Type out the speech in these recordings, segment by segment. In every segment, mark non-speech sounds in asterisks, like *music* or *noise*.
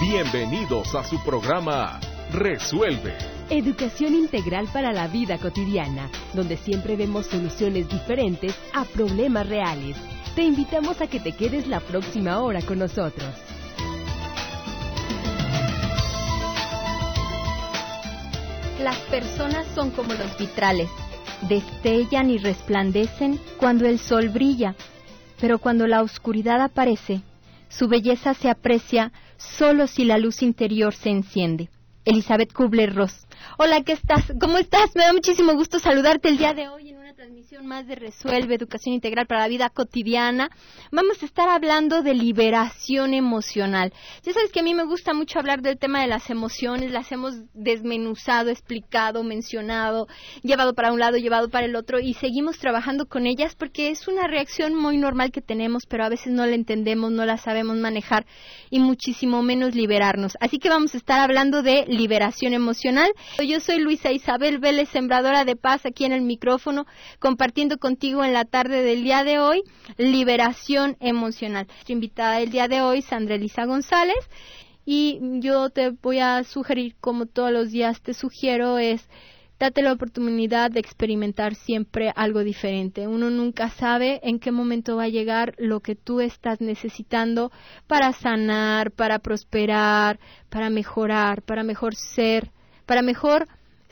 Bienvenidos a su programa Resuelve. Educación integral para la vida cotidiana, donde siempre vemos soluciones diferentes a problemas reales. Te invitamos a que te quedes la próxima hora con nosotros. Las personas son como los vitrales, destellan y resplandecen cuando el sol brilla, pero cuando la oscuridad aparece, su belleza se aprecia solo si la luz interior se enciende. Elizabeth Kubler-Ross. Hola, ¿qué estás? ¿Cómo estás? Me da muchísimo gusto saludarte el día de hoy transmisión más de Resuelve Educación Integral para la Vida Cotidiana. Vamos a estar hablando de liberación emocional. Ya sabes que a mí me gusta mucho hablar del tema de las emociones, las hemos desmenuzado, explicado, mencionado, llevado para un lado, llevado para el otro y seguimos trabajando con ellas porque es una reacción muy normal que tenemos, pero a veces no la entendemos, no la sabemos manejar y muchísimo menos liberarnos. Así que vamos a estar hablando de liberación emocional. Yo soy Luisa Isabel Vélez, sembradora de paz aquí en el micrófono, compartiendo contigo en la tarde del día de hoy liberación emocional. Nuestra invitada del día de hoy, Sandra Elisa González, y yo te voy a sugerir, como todos los días te sugiero, es date la oportunidad de experimentar siempre algo diferente. Uno nunca sabe en qué momento va a llegar lo que tú estás necesitando para sanar, para prosperar, para mejorar, para mejor ser para mejor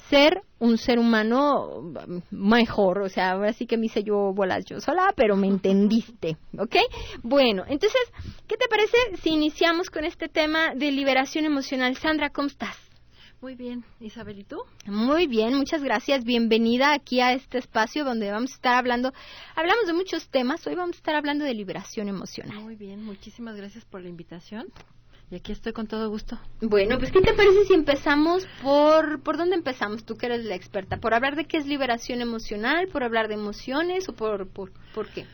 ser un ser humano mejor, o sea, ahora sí que me hice yo bolas yo sola, pero me entendiste, *laughs* ¿ok? Bueno, entonces, ¿qué te parece si iniciamos con este tema de liberación emocional? Sandra, ¿cómo estás? Muy bien, Isabel, ¿y tú? Muy bien, muchas gracias. Bienvenida aquí a este espacio donde vamos a estar hablando, hablamos de muchos temas, hoy vamos a estar hablando de liberación emocional. Muy bien, muchísimas gracias por la invitación. Y aquí estoy con todo gusto. Bueno, pues ¿qué te parece si empezamos por... ¿Por dónde empezamos? Tú que eres la experta. ¿Por hablar de qué es liberación emocional? ¿Por hablar de emociones? ¿O por, por, por qué?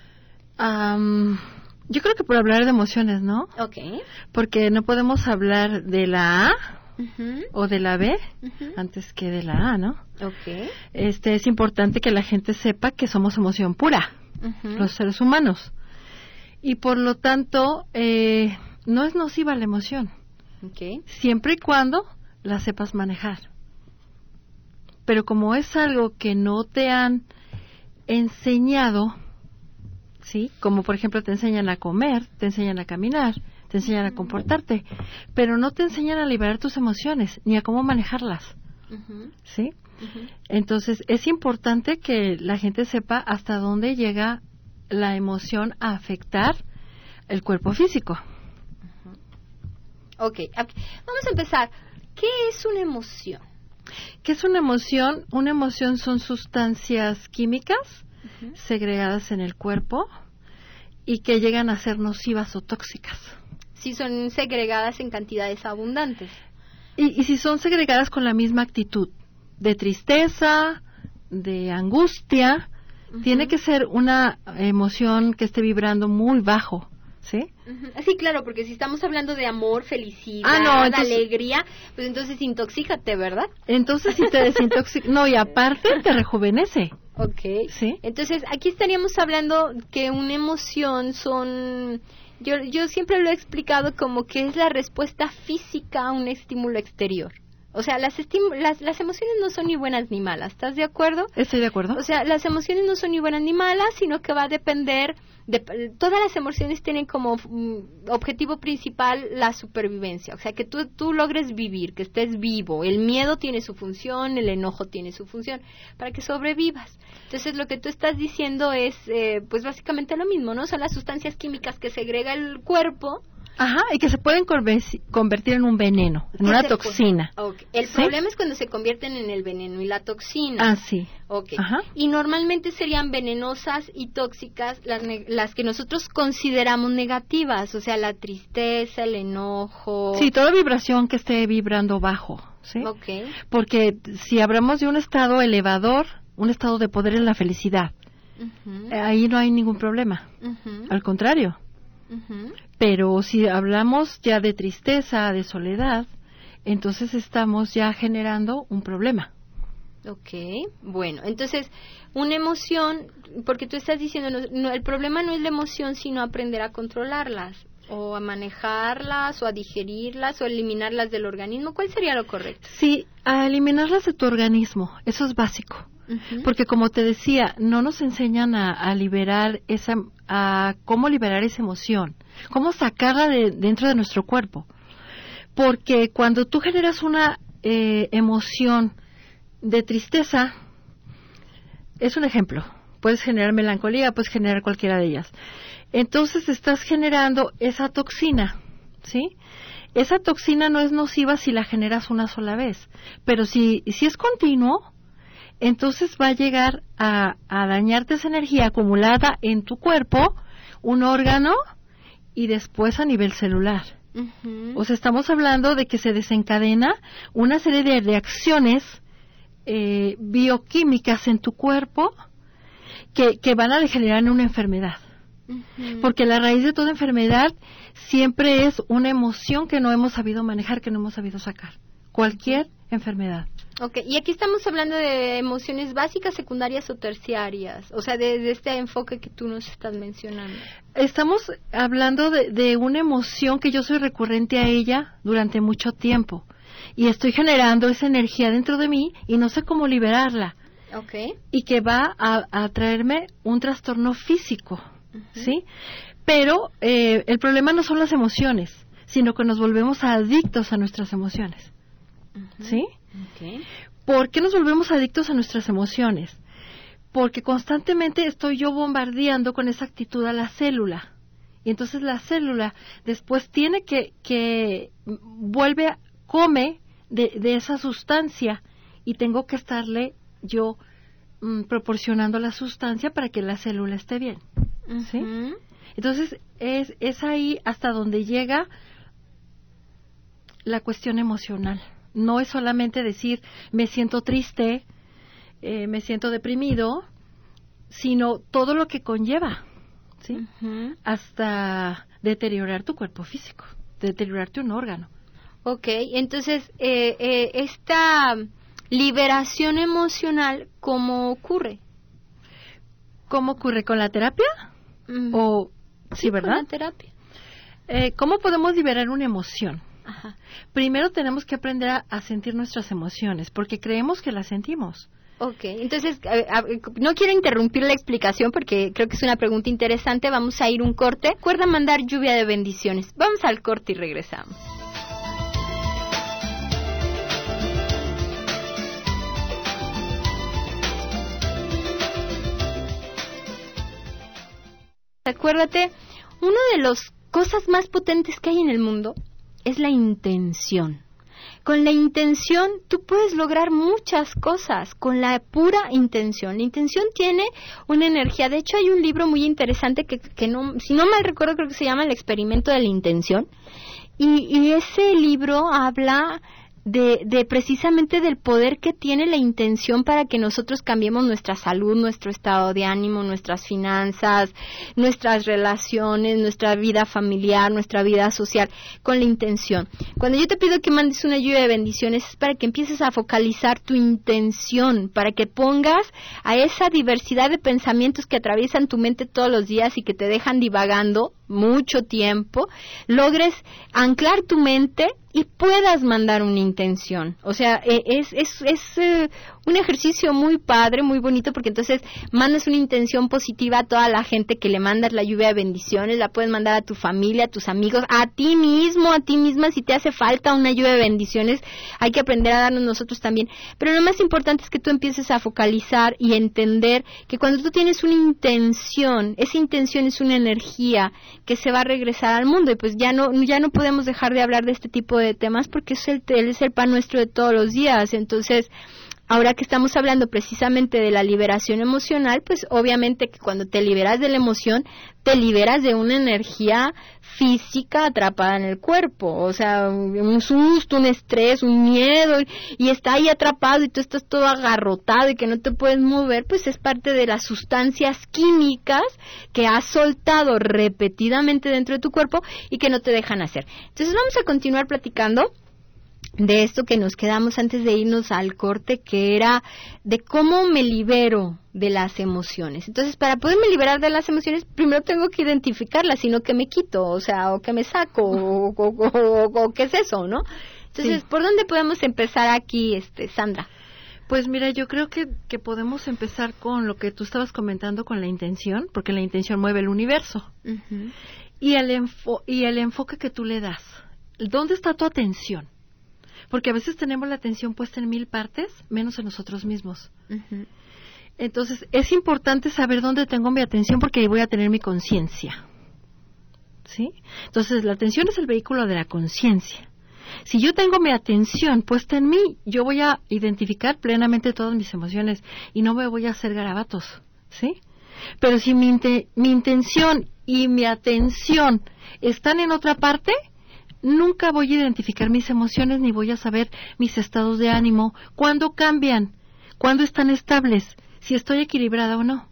yo creo que por hablar de emociones, ¿no? Ok. Porque no podemos hablar de la A o de la B antes que de la A, ¿no? Ok. Este, es importante que la gente sepa que somos emoción pura, los seres humanos. Y por lo tanto... Eh, no es nociva la emoción. Siempre y cuando la sepas manejar. Pero como es algo que no te han enseñado, ¿sí? Como por ejemplo te enseñan a comer, te enseñan a caminar, te enseñan a comportarte, pero no te enseñan a liberar tus emociones ni a cómo manejarlas. ¿Sí? Entonces es importante que la gente sepa hasta dónde llega la emoción a afectar el cuerpo físico. Ok, vamos a empezar. ¿Qué es una emoción? ¿Qué es una emoción? Una emoción son sustancias químicas segregadas en el cuerpo y que llegan a ser nocivas o tóxicas. Si son segregadas en cantidades abundantes. Y, y si son segregadas con la misma actitud de tristeza, de angustia, tiene que ser una emoción que esté vibrando muy bajo ¿sí? Sí, claro, porque si estamos hablando de amor, felicidad, ah, alegría, pues entonces intoxícate, ¿verdad? Entonces si te desintoxica, no, y aparte te rejuvenece. Ok. ¿Sí? Entonces aquí estaríamos hablando que una emoción son... Yo, yo siempre lo he explicado como que es la respuesta física a un estímulo exterior. O sea, las, las, las, emociones no son ni buenas ni malas, ¿estás de acuerdo? Estoy de acuerdo. O sea, las emociones no son ni buenas ni malas, sino que va a depender de, todas las emociones tienen como mm, objetivo principal la supervivencia, o sea, que tú, tú logres vivir, que estés vivo. El miedo tiene su función, el enojo tiene su función, para que sobrevivas. Entonces, lo que tú estás diciendo es, eh, pues básicamente lo mismo, ¿no? Son las sustancias químicas que segrega el cuerpo Ajá, y que se pueden convertir en un veneno, en una toxina. El problema es cuando se convierten en el veneno y la toxina. Ah, sí. Okay. Ajá. Y normalmente serían venenosas y tóxicas las, las que nosotros consideramos negativas, o sea, la tristeza, el enojo. Sí, toda vibración que esté vibrando bajo, ¿sí? Okay. Porque si hablamos de un estado elevador, un estado de poder en la felicidad, ahí no hay ningún problema. Al contrario. Pero si hablamos ya de tristeza, de soledad, entonces estamos ya generando un problema. Ok, bueno, entonces una emoción, porque tú estás diciendo, no, el problema no es la emoción, sino aprender a controlarlas. o a manejarlas o a digerirlas o eliminarlas del organismo? ¿Cuál sería lo correcto? Sí, a eliminarlas de tu organismo, eso es básico. Porque como te decía, no nos enseñan a, liberar esa, a cómo liberar esa emoción, cómo sacarla de dentro de nuestro cuerpo. Porque cuando tú generas una eh, emoción de tristeza, es un ejemplo. Puedes generar melancolía, puedes generar cualquiera de ellas. Entonces estás generando esa toxina, ¿sí? Esa toxina no es nociva si la generas una sola vez, pero si, si es continuo, entonces va a llegar a, dañarte esa energía acumulada en tu cuerpo, un órgano y después a nivel celular. O sea, estamos hablando de que se desencadena una serie de reacciones eh, bioquímicas en tu cuerpo que, que van a generar una enfermedad. Porque la raíz de toda enfermedad siempre es una emoción que no hemos sabido manejar, que no hemos sabido sacar. Cualquier enfermedad. Ok, y aquí estamos hablando de emociones básicas, secundarias o terciarias, o sea, de, este enfoque que tú nos estás mencionando. Estamos hablando de, de, una emoción que yo soy recurrente a ella durante mucho tiempo y estoy generando esa energía dentro de mí y no sé cómo liberarla. Okay. Y que va a, a traerme un trastorno físico. ¿sí? Pero eh, el problema no son las emociones, sino que nos volvemos adictos a nuestras emociones, ¿sí? ¿Por qué nos volvemos adictos a nuestras emociones? Porque constantemente estoy yo bombardeando con esa actitud a la célula. Y entonces la célula después tiene que, que vuelve, come de, de esa sustancia y tengo que estarle yo mm, proporcionando la sustancia para que la célula esté bien. ¿sí? Entonces, es, es ahí hasta donde llega la cuestión emocional. No es solamente decir, me siento triste, eh, me siento deprimido, sino todo lo que conlleva, ¿sí? Hasta deteriorar tu cuerpo físico, deteriorarte un órgano. Ok, entonces, eh, eh, esta liberación emocional, ¿cómo ocurre? ¿Cómo ocurre con la terapia? O, sí, ¿verdad? terapia. Eh, ¿Cómo podemos liberar una emoción? Primero tenemos que aprender a, sentir nuestras emociones, porque creemos que las sentimos. Ok, entonces no quiero interrumpir la explicación porque creo que es una pregunta interesante. Vamos a ir un corte. Recuerda mandar lluvia de bendiciones. Vamos al corte y regresamos. Acuérdate, una de las cosas más potentes que hay en el mundo es la intención. Con la intención tú puedes lograr muchas cosas, con la pura intención. La intención tiene una energía. De hecho, hay un libro muy interesante que, que no, si no mal recuerdo, creo que se llama El experimento de la intención. Y, y ese libro habla de, de, precisamente del poder que tiene la intención para que nosotros cambiemos nuestra salud, nuestro estado de ánimo, nuestras finanzas, nuestras relaciones, nuestra vida familiar, nuestra vida social, con la intención. Cuando yo te pido que mandes una lluvia de bendiciones es para que empieces a focalizar tu intención, para que pongas a esa diversidad de pensamientos que atraviesan tu mente todos los días y que te dejan divagando mucho tiempo, logres anclar tu mente y puedas mandar una intención. O sea, e, es, es, es eh, un ejercicio muy padre, muy bonito, porque entonces mandas una intención positiva a toda la gente que le mandas la lluvia de bendiciones, la puedes mandar a tu familia, a tus amigos, a ti mismo, a ti misma, si te hace falta una lluvia de bendiciones, hay que aprender a darnos nosotros también. Pero lo más importante es que tú empieces a focalizar y entender que cuando tú tienes una intención, esa intención es una energía que se va a regresar al mundo y pues ya no, ya no podemos dejar de hablar de este tipo de temas porque es el, es el pan nuestro de todos los días. Entonces, ahora que estamos hablando precisamente de la liberación emocional, pues obviamente que cuando te liberas de la emoción, te liberas de una energía física atrapada en el cuerpo, o sea, un susto, un estrés, un miedo, y está ahí atrapado y tú estás todo agarrotado y que no te puedes mover, pues es parte de las sustancias químicas que has soltado repetidamente dentro de tu cuerpo y que no te dejan hacer. Entonces vamos a continuar platicando de esto que nos quedamos antes de irnos al corte, que era de cómo me libero de las emociones. Entonces, para poderme liberar de las emociones, primero tengo que identificarlas, sino que me quito, o sea, o que me saco, o, qué es eso, ¿no? Entonces, ¿por dónde podemos empezar aquí, este, Sandra? Pues mira, yo creo que, que podemos empezar con lo que tú estabas comentando con la intención, porque la intención mueve el universo. y, el y el enfoque que tú le das. ¿Dónde está tu atención? Porque a veces tenemos la atención puesta en mil partes, menos en nosotros mismos. Entonces, es importante saber dónde tengo mi atención porque ahí voy a tener mi conciencia. ¿Sí? Entonces, la atención es el vehículo de la conciencia. Si yo tengo mi atención puesta en mí, yo voy a identificar plenamente todas mis emociones y no me voy a hacer garabatos, ¿sí? Pero si mi, mi intención y mi atención están en otra parte, nunca voy a identificar mis emociones ni voy a saber mis estados de ánimo, cuándo cambian, cuándo están estables, si estoy equilibrada o no.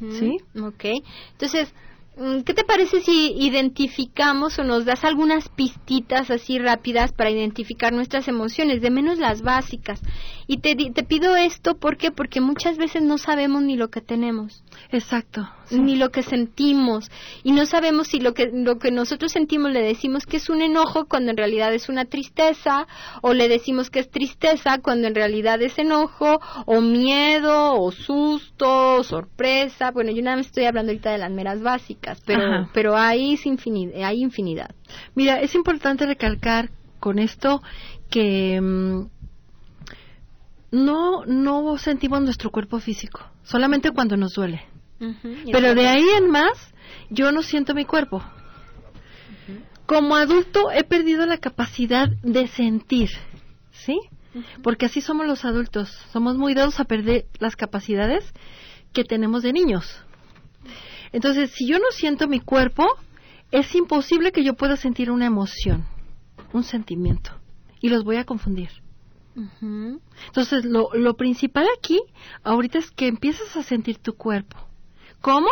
¿Sí? Ok. Entonces, Mm, ¿Qué te parece si identificamos o nos das algunas pistitas así rápidas para identificar nuestras emociones, de menos las básicas? Y te, te pido esto ¿por qué? porque muchas veces no sabemos ni lo que tenemos. Exacto. Ni lo que sentimos. Y no sabemos si lo que, lo que nosotros sentimos le decimos que es un enojo cuando en realidad es una tristeza, o le decimos que es tristeza cuando en realidad es enojo, o miedo, o susto, o sorpresa. Bueno, yo nada más estoy hablando ahorita de las meras básicas pero, pero hay, infinidad, hay infinidad. Mira, es importante recalcar con esto que mm, no, no sentimos nuestro cuerpo físico, solamente cuando nos duele. Pero de ahí en más, yo no siento mi cuerpo. Como adulto he perdido la capacidad de sentir, ¿sí? Porque así somos los adultos, somos muy dados a perder las capacidades que tenemos de niños. Entonces, si yo no siento mi cuerpo, es imposible que yo pueda sentir una emoción, un sentimiento, y los voy a confundir. Entonces, lo, lo principal aquí, ahorita es que empiezas a sentir tu cuerpo. ¿Cómo?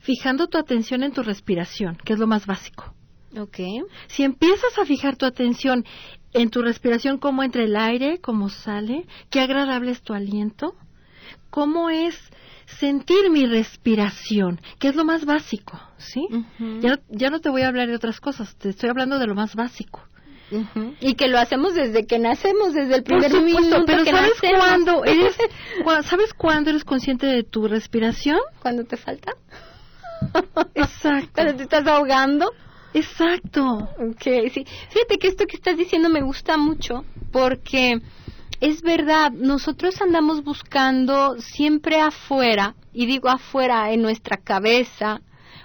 Fijando tu atención en tu respiración, que es lo más básico. Okay. Si empiezas a fijar tu atención en tu respiración, cómo entra el aire, cómo sale, qué agradable es tu aliento, cómo es sentir mi respiración, que es lo más básico, ¿sí? ya, ya, no te voy a hablar de otras cosas, te estoy hablando de lo más básico. Y que lo hacemos desde que nacemos, desde el primer minuto pero que ¿sabes cuándo *laughs* eres, ¿sabes cuándo eres consciente de tu respiración? Cuando te falta. *laughs* Exacto. Cuando te estás ahogando. Exacto. Okay, sí. Fíjate que esto que estás diciendo me gusta mucho porque es verdad, nosotros andamos buscando siempre afuera, y digo afuera en nuestra cabeza,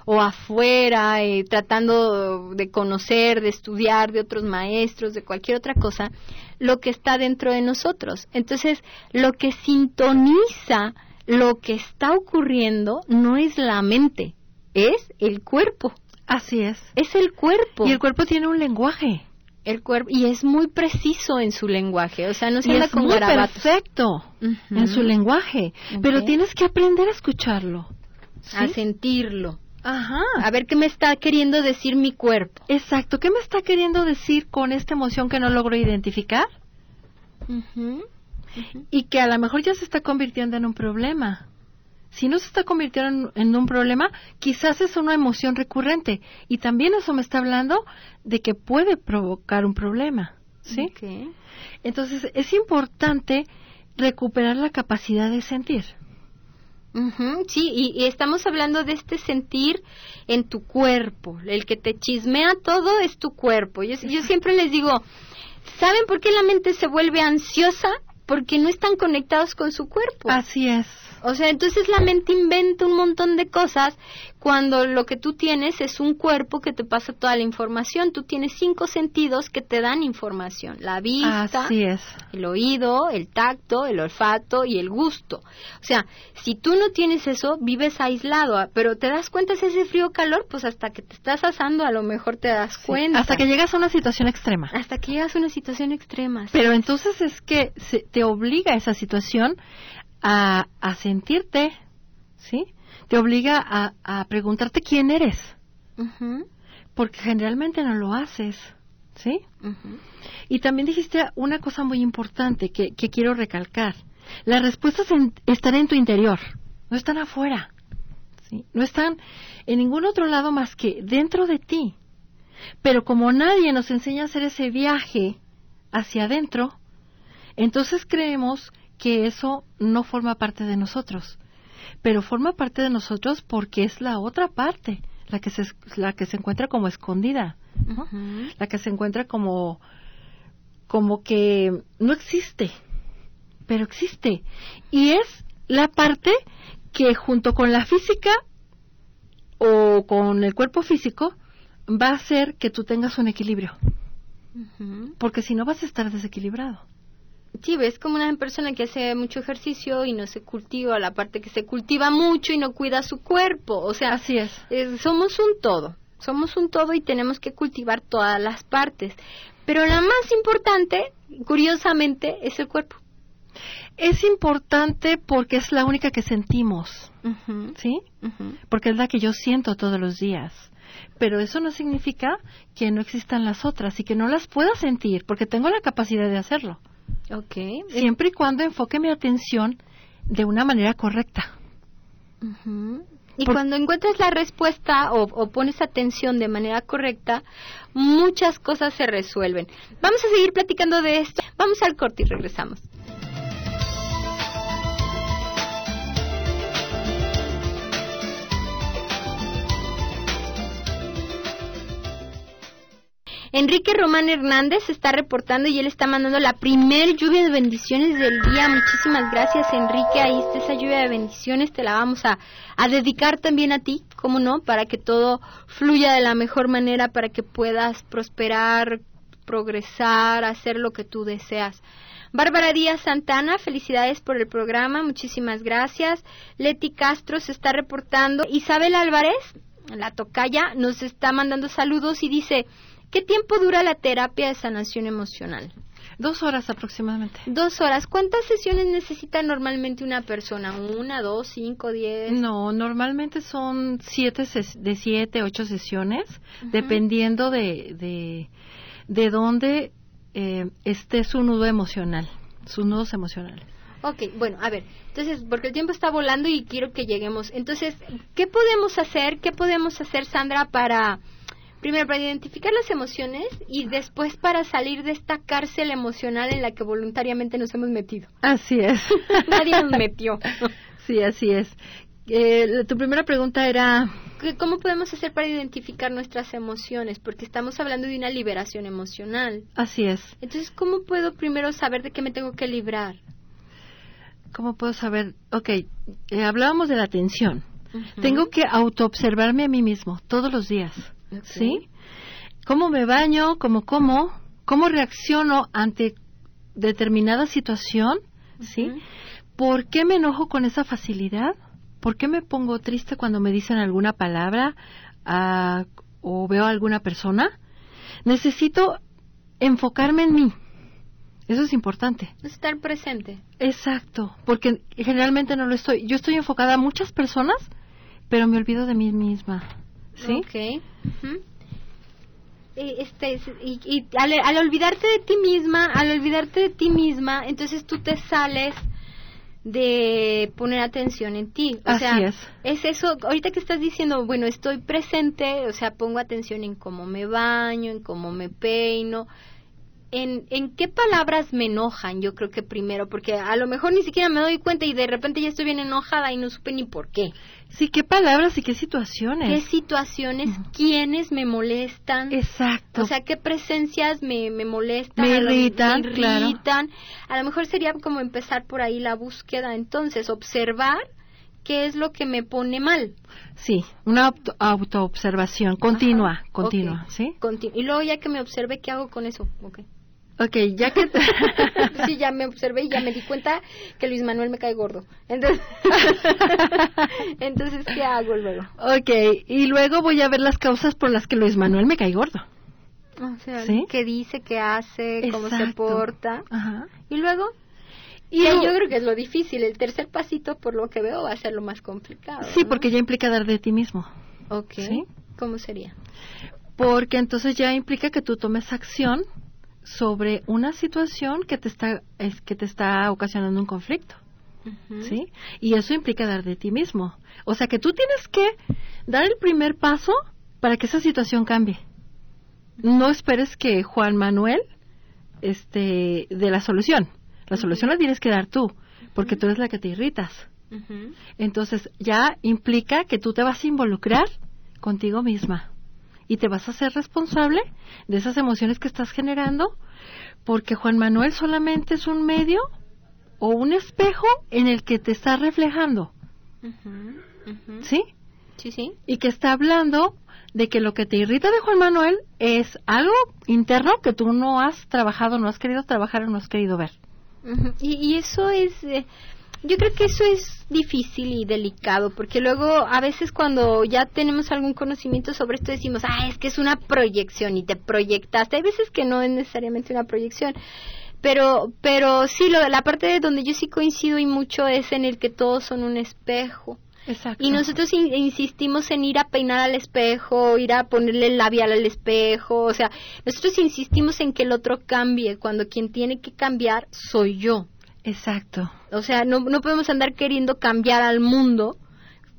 o afuera, eh, tratando de conocer, de estudiar de otros maestros, de cualquier otra cosa, lo que está dentro de nosotros. Entonces, lo que sintoniza lo que está ocurriendo no es la mente, es el cuerpo. Así es. Es el cuerpo. Y el cuerpo tiene un lenguaje el cuerpo y es muy preciso en su lenguaje, o sea, no se anda con muy perfecto en su lenguaje, pero tienes que aprender a escucharlo, a sentirlo. Ajá. A ver qué me está queriendo decir mi cuerpo. Exacto, ¿qué me está queriendo decir con esta emoción que no logro identificar? Y que a lo mejor ya se está convirtiendo en un problema si no se está convirtiendo en, un problema, quizás es una emoción recurrente. Y también eso me está hablando de que puede provocar un problema. ¿Sí? Entonces, es importante recuperar la capacidad de sentir. Sí, y, estamos hablando de este sentir en tu cuerpo. El que te chismea todo es tu cuerpo. Yo, yo siempre les digo, ¿saben por qué la mente se vuelve ansiosa? Porque no están conectados con su cuerpo. Así es. O sea, entonces la mente inventa un montón de cosas cuando lo que tú tienes es un cuerpo que te pasa toda la información. Tú tienes cinco sentidos que te dan información. La vista, el oído, el tacto, el olfato y el gusto. O sea, si tú no tienes eso, vives aislado. Ah, pero te das cuenta si ese frío calor, pues hasta que te estás asando a lo mejor te das cuenta. hasta que llegas a una situación extrema. Hasta que llegas a una situación extrema. Pero entonces es que se, te obliga esa situación a, a sentirte, ¿sí? Te obliga a, a preguntarte quién eres. Porque generalmente no lo haces, ¿sí? Y también dijiste una cosa muy importante que, que quiero recalcar. La respuesta están en tu interior. no están afuera, ¿sí? no están en ningún otro lado más que dentro de ti. Pero como nadie nos enseña a hacer ese viaje hacia adentro, entonces creemos que eso no forma parte de nosotros. Pero forma parte de nosotros porque es la otra parte, la que se, la que se encuentra como escondida, la que se encuentra como, como que no existe, pero existe. Y es la parte que junto con la física o con el cuerpo físico va a hacer que tú tengas un equilibrio. Porque si no vas a estar desequilibrado. Sí, ves como una persona que hace mucho ejercicio y no se cultiva la parte que se cultiva mucho y no cuida su cuerpo. O sea, así es. somos un todo. Somos un todo y tenemos que cultivar todas las partes. Pero la más importante, curiosamente, es el cuerpo. Es importante porque es la única que sentimos, ¿sí? Porque es la que yo siento todos los días. Pero eso no significa que no existan las otras y que no las pueda sentir, porque tengo la capacidad de hacerlo. Okay. Siempre y cuando enfoque mi atención de una manera correcta. Y cuando encuentres la respuesta o, pones atención de manera correcta, muchas cosas se resuelven. Vamos a seguir platicando de esto. Vamos al corte y regresamos. Enrique Román Hernández está reportando y él está mandando la primer lluvia de bendiciones del día. Muchísimas gracias, Enrique. Ahí está esa lluvia de bendiciones. Te la vamos a, dedicar también a ti, ¿cómo no? Para que todo fluya de la mejor manera, para que puedas prosperar, progresar, hacer lo que tú deseas. Bárbara Díaz Santana, felicidades por el programa, muchísimas gracias. Leti Castro se está reportando. Isabel Álvarez, la tocaya, nos está mandando saludos y dice, ¿Qué tiempo dura la terapia de sanación emocional? Dos horas aproximadamente. Dos horas. ¿Cuántas sesiones necesita normalmente una persona? ¿Una, dos, cinco, diez? No, normalmente son siete, de siete, ocho sesiones, dependiendo de, de, de dónde eh, esté su nudo emocional, sus nudos emocionales. Ok, bueno, a ver, entonces, porque el tiempo está volando y quiero que lleguemos. Entonces, ¿qué podemos hacer? ¿Qué podemos hacer, Sandra, para primero para identificar las emociones y después para salir de esta cárcel emocional en la que voluntariamente nos hemos metido. Así es. *laughs* Nadie nos metió. sí, así es. Eh, tu primera pregunta era... ¿Cómo podemos hacer para identificar nuestras emociones? Porque estamos hablando de una liberación emocional. Así es. Entonces, ¿cómo puedo primero saber de qué me tengo que librar? ¿Cómo puedo saber? Ok, eh, hablábamos de la atención. Tengo que autoobservarme a mí mismo todos los días. ¿Sí? ¿Cómo me baño? ¿Cómo como? ¿Cómo reacciono ante determinada situación? ¿Sí? ¿Por qué me enojo con esa facilidad? ¿Por qué me pongo triste cuando me dicen alguna palabra ah, o veo a alguna persona? Necesito enfocarme en mí. Eso es importante. Estar presente. Exacto, porque generalmente no lo estoy. Yo estoy enfocada a muchas personas, pero me olvido de mí misma. ¿Sí? Ok. este, y, al, olvidarte de ti misma, al olvidarte de ti misma, entonces tú te sales de poner atención en ti. O Así sea, es. es eso, ahorita que estás diciendo, bueno, estoy presente, o sea, pongo atención en cómo me baño, en cómo me peino, en, en qué palabras me enojan, yo creo que primero, porque a lo mejor ni siquiera me doy cuenta y de repente ya estoy bien enojada y no supe ni por qué. Sí, qué palabras y qué situaciones. ¿Qué situaciones? ¿Quiénes me molestan? Exacto. O sea, ¿qué presencias me, me molestan? Me irritan, me irritan. A lo mejor sería como empezar por ahí la búsqueda, entonces, observar qué es lo que me pone mal. Sí, una auto autoobservación continua, continua, ¿sí? y luego ya que me observe, ¿qué hago con eso? Okay. Ok, ya que... *laughs* *laughs* sí, ya me observé y ya me di cuenta que Luis Manuel me cae gordo. Entonces, *laughs* Entonces ¿qué hago luego? Ok, y luego voy a ver las causas por las que Luis Manuel me cae gordo. O sea, qué dice, qué hace, cómo se porta. Ajá. Y luego... Y yo creo que es lo difícil. El tercer pasito, por lo que veo, va a ser lo más complicado. Sí, porque ya implica dar de ti mismo. Ok. ¿Cómo sería? Porque entonces ya implica que tú tomes acción sobre una situación que te está es, que te está ocasionando un conflicto. ¿Sí? Y eso implica dar de ti mismo. O sea que tú tienes que dar el primer paso para que esa situación cambie. No esperes que Juan Manuel este de la solución. La solución la tienes que dar tú, porque tú eres la que te irritas. Entonces ya implica que tú te vas a involucrar contigo misma y te vas a ser responsable de esas emociones que estás generando, porque Juan Manuel solamente es un medio o un espejo en el que te está reflejando. ¿Sí? Sí, sí. Y que está hablando de que lo que te irrita de Juan Manuel es algo interno que tú no has trabajado, no has querido trabajar o no has querido ver. y, eso es, eh, yo creo que eso es difícil y delicado, porque luego a veces cuando ya tenemos algún conocimiento sobre esto decimos, ah, es que es una proyección y te proyectaste. Hay veces que no es necesariamente una proyección pero pero sí lo, la parte de donde yo sí coincido y mucho es en el que todos son un espejo Exacto. y nosotros insistimos en ir a peinar al espejo ir a ponerle el labial al espejo o sea nosotros insistimos en que el otro cambie cuando quien tiene que cambiar soy yo exacto o sea no no podemos andar queriendo cambiar al mundo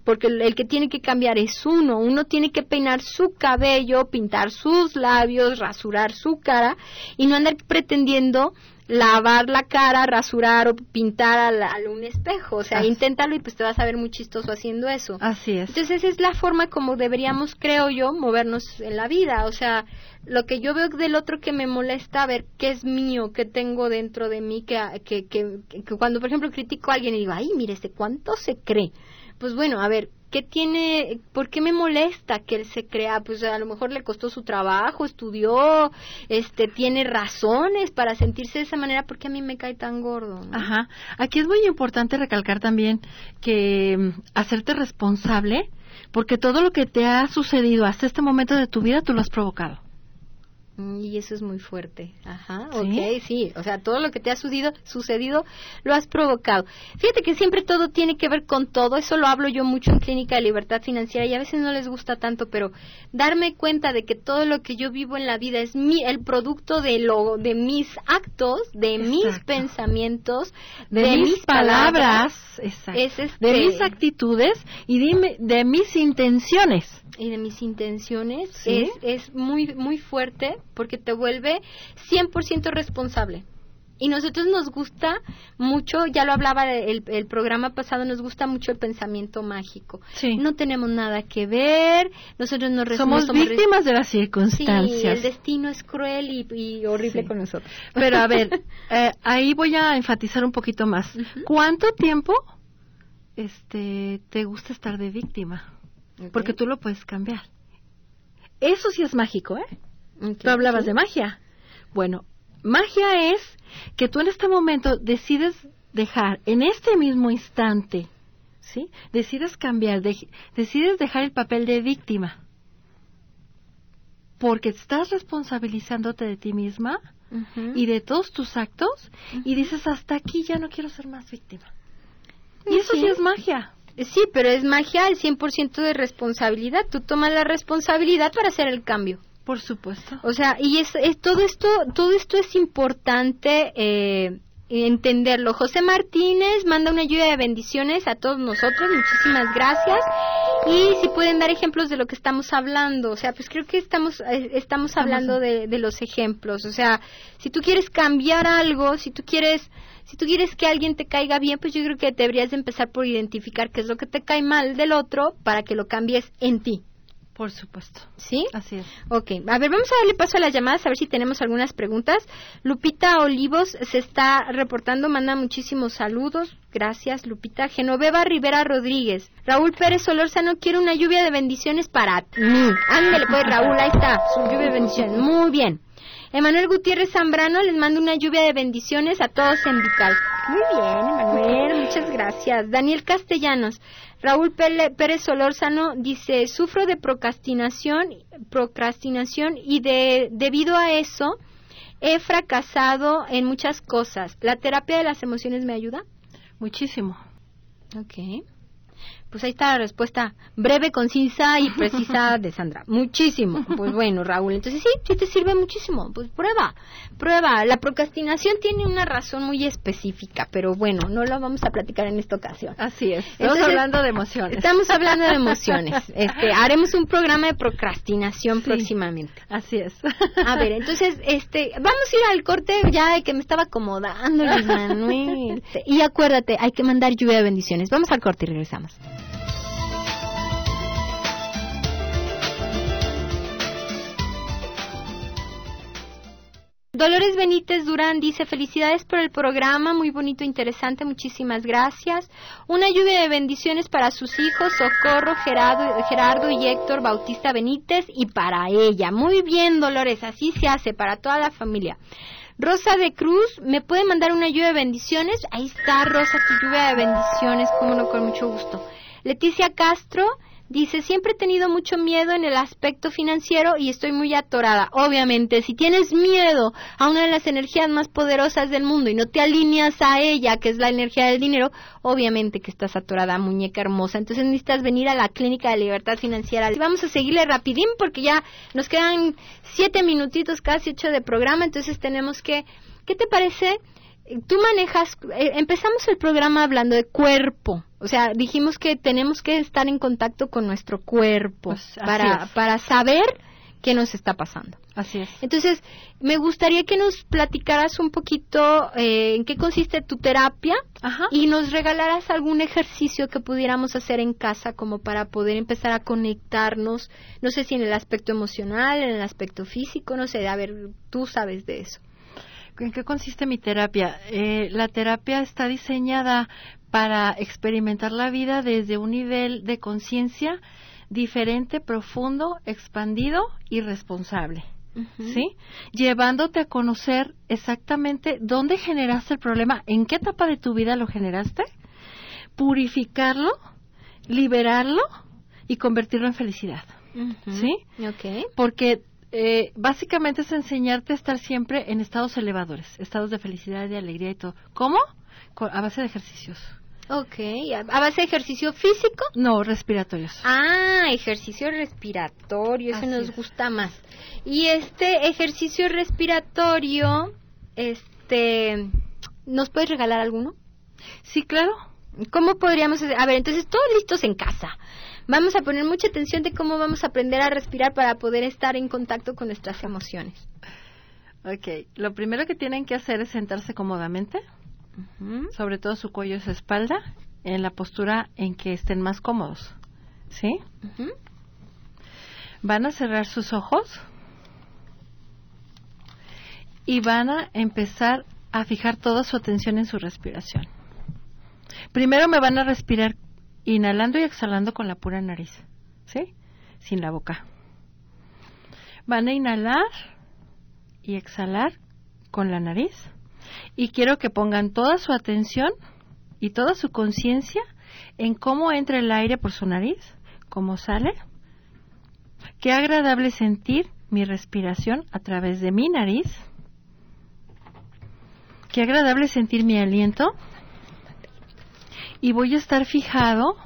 porque el, que tiene que cambiar es uno. Uno tiene que peinar su cabello, pintar sus labios, rasurar su cara y no andar pretendiendo lavar la cara, rasurar o pintar al, un espejo. O sea, inténtalo y pues te vas a ver muy chistoso haciendo eso. Así es. Entonces esa es la forma como deberíamos, creo yo, movernos en la vida. O sea, lo que yo veo del otro que me molesta, a ver qué es mío, qué tengo dentro de mí, que, que, que, que cuando por ejemplo critico a alguien y digo, ay, mire, este cuánto se cree. Pues bueno, a ver, ¿qué tiene, por qué me molesta que él se crea? Pues a lo mejor le costó su trabajo, estudió, este, tiene razones para sentirse de esa manera, porque a mí me cae tan gordo? Ajá. Aquí es muy importante recalcar también que mm, hacerte responsable, porque todo lo que te ha sucedido hasta este momento de tu vida tú lo has provocado. Mm, y eso es muy fuerte. Ajá, ¿Sí? sí. O sea, todo lo que te ha sucedido, sucedido lo has provocado. Fíjate que siempre todo tiene que ver con todo. Eso lo hablo yo mucho en Clínica de Libertad Financiera y a veces no les gusta tanto, pero darme cuenta de que todo lo que yo vivo en la vida es mi, el producto de, lo, de mis actos, de mis pensamientos, de, mis, palabras, este de mis actitudes y de, de mis intenciones y de mis intenciones es, es muy, muy fuerte porque te vuelve 100% responsable. Y nosotros nos gusta mucho, ya lo hablaba el, el programa pasado, nos gusta mucho el pensamiento mágico. No tenemos nada que ver, nosotros no somos, somos víctimas de las circunstancias. Sí, el destino es cruel y, horrible con nosotros. Pero a ver, *laughs* eh, ahí voy a enfatizar un poquito más. ¿Cuánto tiempo este, te gusta estar de víctima? Porque tú lo puedes cambiar. Eso sí es mágico, ¿eh? Tú hablabas de magia. Bueno, magia es que tú en este momento decides dejar, en este mismo instante, ¿sí? Decides cambiar, decides dejar el papel de víctima. Porque estás responsabilizándote de ti misma y de todos tus actos y dices, hasta aquí ya no quiero ser más víctima. Y eso sí es magia. Sí, pero es magia al 100% de responsabilidad. Tú tomas la responsabilidad para hacer el cambio. Por supuesto. O sea, y es, todo esto, todo esto es importante eh, entenderlo. José Martínez manda una lluvia de bendiciones a todos nosotros. Muchísimas gracias. Y si pueden dar ejemplos de lo que estamos hablando. O sea, pues creo que estamos, eh, estamos hablando de, de los ejemplos. O sea, si tú quieres cambiar algo, si tú quieres si tú quieres que alguien te caiga bien, pues yo creo que deberías de empezar por identificar qué es lo que te cae mal del otro para que lo cambies en ti. Por supuesto. ¿Sí? Así es. Ok, a ver, vamos a darle paso a las llamadas, a ver si tenemos algunas preguntas. Lupita Olivos se está reportando, manda muchísimos saludos. Gracias, Lupita. Genoveva Rivera Rodríguez. Raúl Pérez Solórzano quiere una lluvia de bendiciones para mí. Ándale, pues, Raúl, ahí está, su lluvia de bendiciones. Muy bien. Emanuel Gutiérrez Zambrano les manda una lluvia de bendiciones a todos en Vical. Muy bien, Emanuel, *laughs* muchas gracias. Daniel Castellanos, Raúl Pérez Solórzano dice, sufro de procrastinación, procrastinación y de, debido a eso he fracasado en muchas cosas. ¿La terapia de las emociones me ayuda? Muchísimo. Ok. Pues ahí está la respuesta breve, concisa y precisa *laughs* de Sandra. Muchísimo. Pues bueno, Raúl, entonces sí, sí te sirve muchísimo. Pues prueba, prueba. La procrastinación tiene una razón muy específica, pero bueno, no lo vamos a platicar en esta ocasión. Así es. Estamos hablando de emociones. Estamos hablando de emociones. *laughs* Este, haremos un programa de procrastinación próximamente. Así es. A ver, entonces, este, vamos a ir al corte ya de que me estaba acomodando, Luis Manuel. *laughs* Y acuérdate, hay que mandar lluvia de bendiciones. Vamos al corte y regresamos. Dolores Benítez Durán dice felicidades por el programa, muy bonito, interesante, muchísimas gracias. Una lluvia de bendiciones para sus hijos, Socorro, Gerardo, Gerardo y Héctor Bautista Benítez y para ella. Muy bien, Dolores, así se hace para toda la familia. Rosa de Cruz, ¿me puede mandar una lluvia de bendiciones? Ahí está, Rosa, tu lluvia de bendiciones, como no, con mucho gusto. Leticia Castro, Dice, siempre he tenido mucho miedo en el aspecto financiero y estoy muy atorada. Obviamente, si tienes miedo a una de las energías más poderosas del mundo y no te alineas a ella, que es la energía del dinero, obviamente que estás atorada, muñeca hermosa. Entonces necesitas venir a la clínica de libertad financiera. Vamos a seguirle rapidín porque ya nos quedan siete minutitos, casi ocho de programa, entonces tenemos que... ¿Qué te parece? Tú manejas, eh, empezamos el programa hablando de cuerpo, o sea, dijimos que tenemos que estar en contacto con nuestro cuerpo pues, para, para saber qué nos está pasando. Así es. Entonces, me gustaría que nos platicaras un poquito eh, en qué consiste tu terapia y nos regalaras algún ejercicio que pudiéramos hacer en casa como para poder empezar a conectarnos, no sé si en el aspecto emocional, en el aspecto físico, no sé, a ver, tú sabes de eso. ¿En qué consiste mi terapia? Eh, la terapia está diseñada para experimentar la vida desde un nivel de conciencia diferente, profundo, expandido y responsable. ¿Sí? Llevándote a conocer exactamente dónde generaste el problema, en qué etapa de tu vida lo generaste, purificarlo, liberarlo y convertirlo en felicidad. ¿Sí? Okay. Porque eh, básicamente es enseñarte a estar siempre en estados elevadores, estados de felicidad, y alegría y todo. ¿Cómo? A base de ejercicios. Ok, ¿a base de ejercicio físico? No, respiratorios. Ah, ejercicio respiratorio, eso nos gusta más. Y este ejercicio respiratorio, este, ¿nos puedes regalar alguno? Sí, claro. ¿Cómo podríamos hacer? A ver, entonces todos listos en casa. Vamos a poner mucha atención de cómo vamos a aprender a respirar para poder estar en contacto con nuestras emociones. Ok, lo primero que tienen que hacer es sentarse cómodamente sobre todo su cuello y su espalda, en la postura en que estén más cómodos. ¿Sí? Van a cerrar sus ojos y van a empezar a fijar toda su atención en su respiración. Primero me van a respirar inhalando y exhalando con la pura nariz, ¿sí? Sin la boca. Van a inhalar y exhalar con la nariz y quiero que pongan toda su atención y toda su conciencia en cómo entra el aire por su nariz, cómo sale. Qué agradable sentir mi respiración a través de mi nariz. Qué agradable sentir mi aliento. Y voy a estar fijado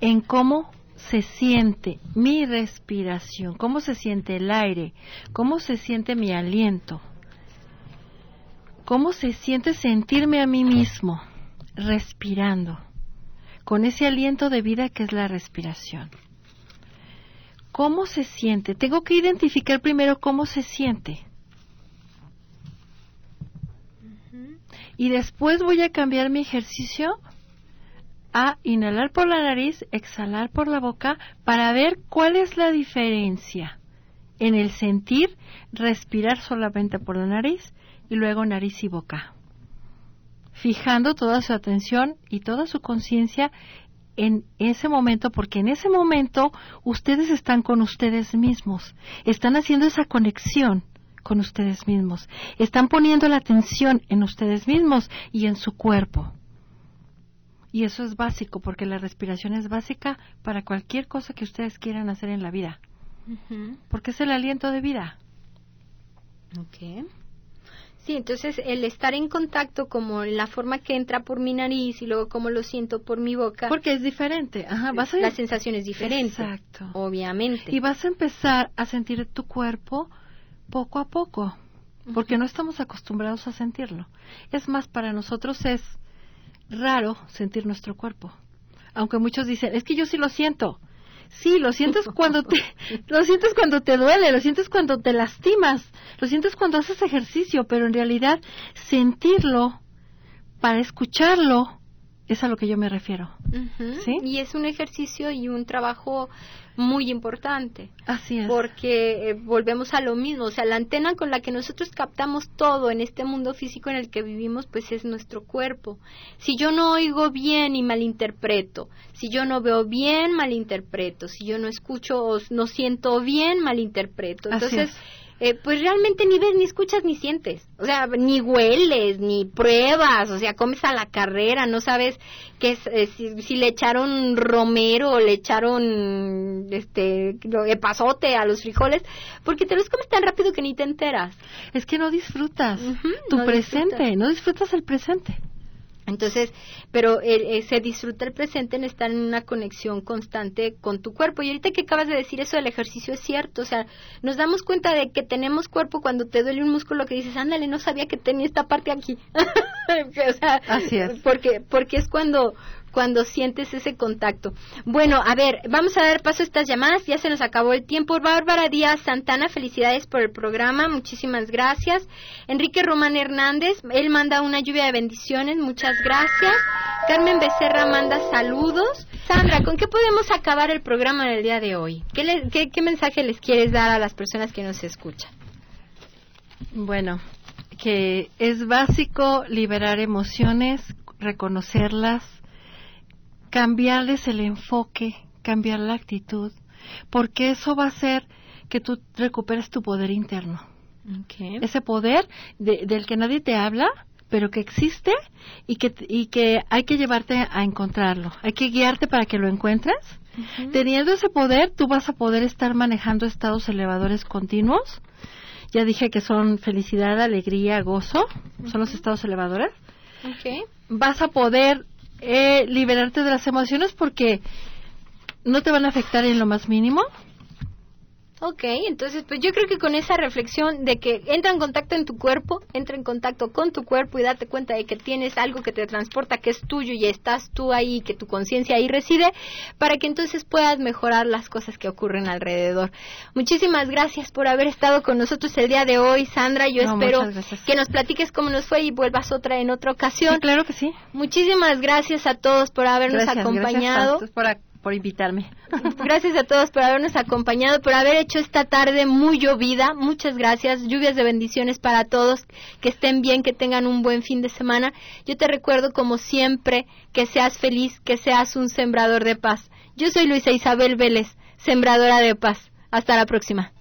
en cómo se siente mi respiración, cómo se siente el aire, cómo se siente mi aliento cómo se siente sentirme a mí mismo respirando, con ese aliento de vida que es la respiración. ¿Cómo se siente? Tengo que identificar primero cómo se siente. Y después voy a cambiar mi ejercicio a inhalar por la nariz, exhalar por la boca, para ver cuál es la diferencia en el sentir respirar solamente por la nariz y luego nariz y boca, fijando toda su atención y toda su conciencia en ese momento, porque en ese momento ustedes están con ustedes mismos, están haciendo esa conexión con ustedes mismos, están poniendo la atención en ustedes mismos y en su cuerpo. Y eso es básico, porque la respiración es básica para cualquier cosa que ustedes quieran hacer en la vida, porque es el aliento de vida. Okay. Sí, entonces el estar en contacto como la forma que entra por mi nariz y luego como lo siento por mi boca. Porque es diferente, ajá, vas a... La sensación es diferente. Exacto. Obviamente. Y vas a empezar a sentir tu cuerpo poco a poco, porque no estamos acostumbrados a sentirlo. Es más, para nosotros es raro sentir nuestro cuerpo. Aunque muchos dicen, es que yo sí lo siento. Sí, lo sientes *laughs* cuando te, lo sientes cuando te duele, lo sientes cuando te lastimas, lo sientes cuando haces ejercicio, pero en realidad sentirlo para escucharlo es a lo que yo me refiero. ¿Sí? Y es un ejercicio y un trabajo muy importante. Así es. Porque eh, volvemos a lo mismo, o sea, la antena con la que nosotros captamos todo en este mundo físico en el que vivimos, pues es nuestro cuerpo. Si yo no oigo bien y malinterpreto, si yo no veo bien, malinterpreto, si yo no escucho o no siento bien, malinterpreto. Entonces, eh, pues realmente ni ves, ni escuchas, ni sientes. O sea, ni hueles, ni pruebas, o sea, comes a la carrera, no sabes qué es, eh, si, le echaron romero o le echaron este pasote a los frijoles, porque te los comes tan rápido que ni te enteras. Es que no disfrutas tu presente, no disfrutas el presente. Entonces, pero eh, se disfruta el presente en estar en una conexión constante con tu cuerpo. Y ahorita que acabas de decir eso del ejercicio es cierto, o sea, nos damos cuenta de que tenemos cuerpo cuando te duele un músculo que dices, ándale, no sabía que tenía esta parte aquí. *laughs* o sea, Así es. Porque, porque es cuando cuando sientes ese contacto. Bueno, a ver, vamos a dar paso a estas llamadas, ya se nos acabó el tiempo. Bárbara Díaz Santana, felicidades por el programa, muchísimas gracias. Enrique Román Hernández, él manda una lluvia de bendiciones, muchas gracias. Carmen Becerra manda saludos. Sandra, ¿con qué podemos acabar el programa del día de hoy? ¿Qué, qué mensaje les quieres dar a las personas que nos escuchan? Bueno, que es básico liberar emociones, reconocerlas, cambiarles el enfoque, cambiar la actitud, porque eso va a hacer que tú recuperes tu poder interno. Ese poder del que nadie te habla, pero que existe y que, y que hay que llevarte a encontrarlo. Hay que guiarte para que lo encuentres. Teniendo ese poder, tú vas a poder estar manejando estados elevadores continuos. Ya dije que son felicidad, alegría, gozo. Son los estados elevadores. Vas a poder eh, liberarte de las emociones porque no te van a afectar en lo más mínimo. Ok, entonces pues yo creo que con esa reflexión de que entra en contacto en tu cuerpo, entra en contacto con tu cuerpo y date cuenta de que tienes algo que te transporta, que es tuyo y estás tú ahí, que tu conciencia ahí reside, para que entonces puedas mejorar las cosas que ocurren alrededor. Muchísimas gracias por haber estado con nosotros el día de hoy, Sandra. Yo espero que nos platiques cómo nos fue y vuelvas otra en otra ocasión. claro que sí. Muchísimas gracias a todos por habernos acompañado. Gracias por por invitarme. *laughs* Gracias a todos por habernos acompañado, por haber hecho esta tarde muy llovida. Muchas gracias. Lluvias de bendiciones para todos. Que estén bien, que tengan un buen fin de semana. Yo te recuerdo, como siempre, que seas feliz, que seas un sembrador de paz. Yo soy Luisa Isabel Vélez, sembradora de paz. Hasta la próxima.